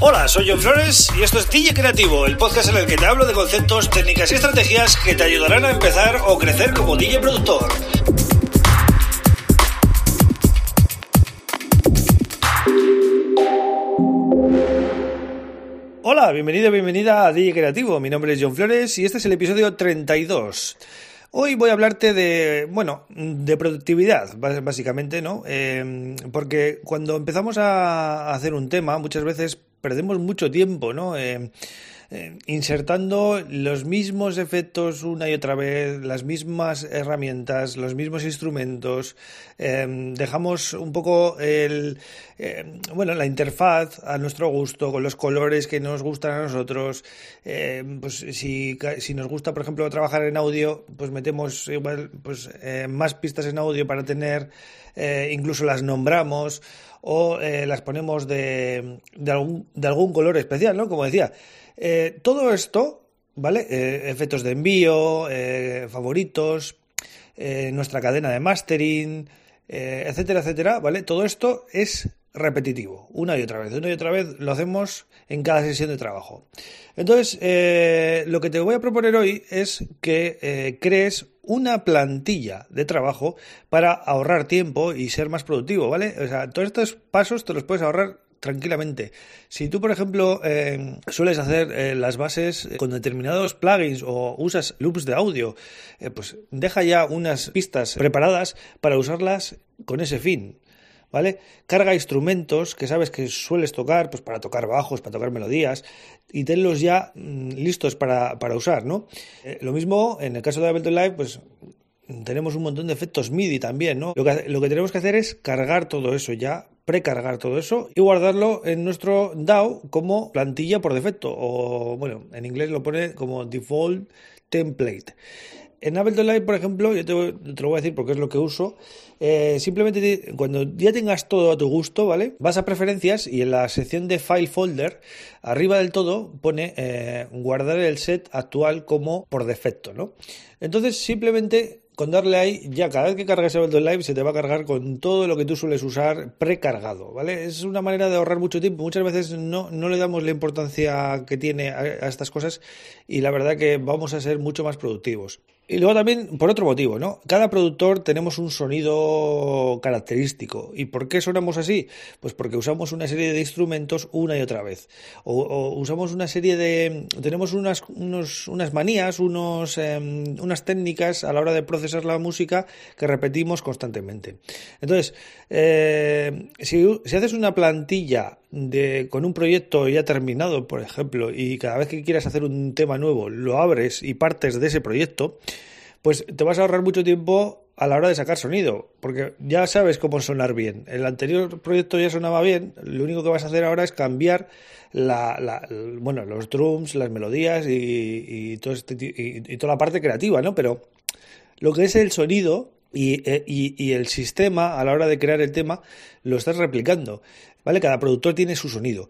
Hola, soy John Flores y esto es DJ Creativo, el podcast en el que te hablo de conceptos, técnicas y estrategias que te ayudarán a empezar o crecer como DJ productor. Hola, bienvenido, bienvenida a DJ Creativo. Mi nombre es John Flores y este es el episodio 32. Hoy voy a hablarte de, bueno, de productividad, básicamente, ¿no? Eh, porque cuando empezamos a hacer un tema, muchas veces perdemos mucho tiempo, ¿no? Eh, eh, insertando los mismos efectos una y otra vez, las mismas herramientas, los mismos instrumentos. Em, dejamos un poco el, em, bueno, la interfaz a nuestro gusto, con los colores que nos gustan a nosotros. Pues si, si, nos gusta, por ejemplo, trabajar en audio, pues metemos igual pues, eh, más pistas en audio para tener, eh, incluso las nombramos o las ponemos de, de, algún, de algún color especial, ¿no? Como decía. Eh, todo esto, ¿vale? Eh, efectos de envío, eh, favoritos, nuestra cadena de mastering, etcétera, etcétera, ¿vale? Todo esto es repetitivo, una y otra vez, una y otra vez lo hacemos en cada sesión de trabajo. Entonces, lo que te voy a proponer hoy es que crees una plantilla de trabajo para ahorrar tiempo y ser más productivo, ¿vale? O sea, todos estos pasos te los puedes ahorrar tranquilamente. Si tú, por ejemplo, eh, sueles hacer eh, las bases con determinados plugins o usas loops de audio, eh, pues deja ya unas pistas preparadas para usarlas con ese fin. ¿Vale? Carga instrumentos que sabes que sueles tocar, pues para tocar bajos, para tocar melodías, y tenlos ya mm, listos para, usar, ¿no? lo mismo en el caso de Ableton Live, pues tenemos un montón de efectos MIDI también, ¿no? Lo que, lo que tenemos que hacer es cargar todo eso ya precargar todo eso y guardarlo en nuestro DAO como plantilla por defecto o bueno, en inglés lo pone como default template. En Ableton Live, por ejemplo, yo te, lo voy a decir porque es lo que uso. Eh, simplemente cuando ya tengas todo a tu gusto, ¿vale? Vas a preferencias y en la sección de file folder, arriba del todo, pone eh, guardar el set actual como por defecto, ¿no? Entonces, simplemente con darle ahí, ya cada vez que cargas Ableton Live se te va a cargar con todo lo que tú sueles usar precargado, ¿vale? Es una manera de ahorrar mucho tiempo. Muchas veces no, no le damos la importancia que tiene a estas cosas y la verdad que vamos a ser mucho más productivos. Y luego también, por otro motivo, ¿no? Cada productor tenemos un sonido característico. ¿Y por qué sonamos así? Pues porque usamos una serie de instrumentos una y otra vez. O, usamos una serie de... tenemos unas, unos, unas manías, unos, em, unas técnicas a la hora de procesar la música que repetimos constantemente. Entonces, eh, si, si haces una plantilla de, con un proyecto ya terminado, por ejemplo, y cada vez que quieras hacer un tema nuevo, lo abres y partes de ese proyecto, pues te vas a ahorrar mucho tiempo a la hora de sacar sonido, porque ya sabes cómo sonar bien. El anterior proyecto ya sonaba bien, lo único que vas a hacer ahora es cambiar la, bueno, los drums, las melodías y, todo este, y, toda la parte creativa, ¿no? Pero lo que es el sonido eh, y, el sistema a la hora de crear el tema lo estás replicando, ¿vale? Cada productor tiene su sonido.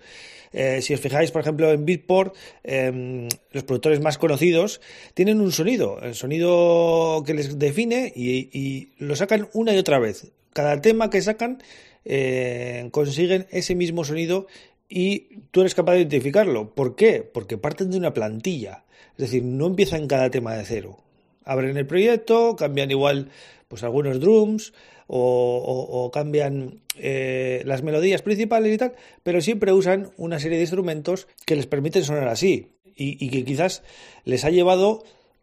Eh, si os fijáis, por ejemplo, en Beatport, em, los productores más conocidos tienen un sonido, el sonido que les define y, lo sacan una y otra vez. Cada tema que sacan eh, consiguen ese mismo sonido y tú eres capaz de identificarlo. ¿Por qué? Porque parten de una plantilla. Es decir, no empiezan cada tema de cero. Abren el proyecto, cambian igual pues algunos drums o, cambian eh, las melodías principales y tal, pero siempre usan una serie de instrumentos que les permiten sonar así y, que quizás les ha llevado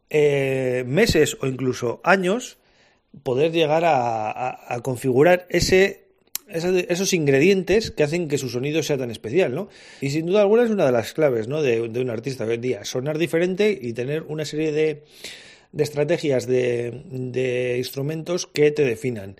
eh, meses o incluso años poder llegar a, configurar ese esos ingredientes que hacen que su sonido sea tan especial, ¿no? Y sin duda alguna es una de las claves, ¿no? De, de un artista hoy en día, sonar diferente y tener una serie de, de estrategias de, instrumentos que te definan.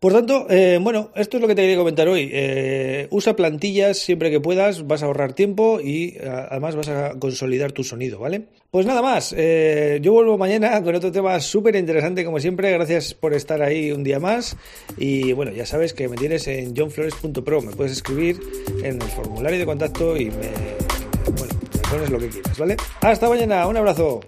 Por tanto, eh, bueno, esto es lo que te quería comentar hoy. Eh, usa plantillas siempre que puedas, vas a ahorrar tiempo y eh, además vas a consolidar tu sonido, ¿vale? Pues nada más, yo vuelvo mañana con otro tema súper interesante como siempre. Gracias por estar ahí un día más. Y bueno, ya sabes que me tienes en johnflores.pro, me puedes escribir en el formulario de contacto y me, bueno, me pones lo que quieras, ¿vale? Hasta mañana, un abrazo.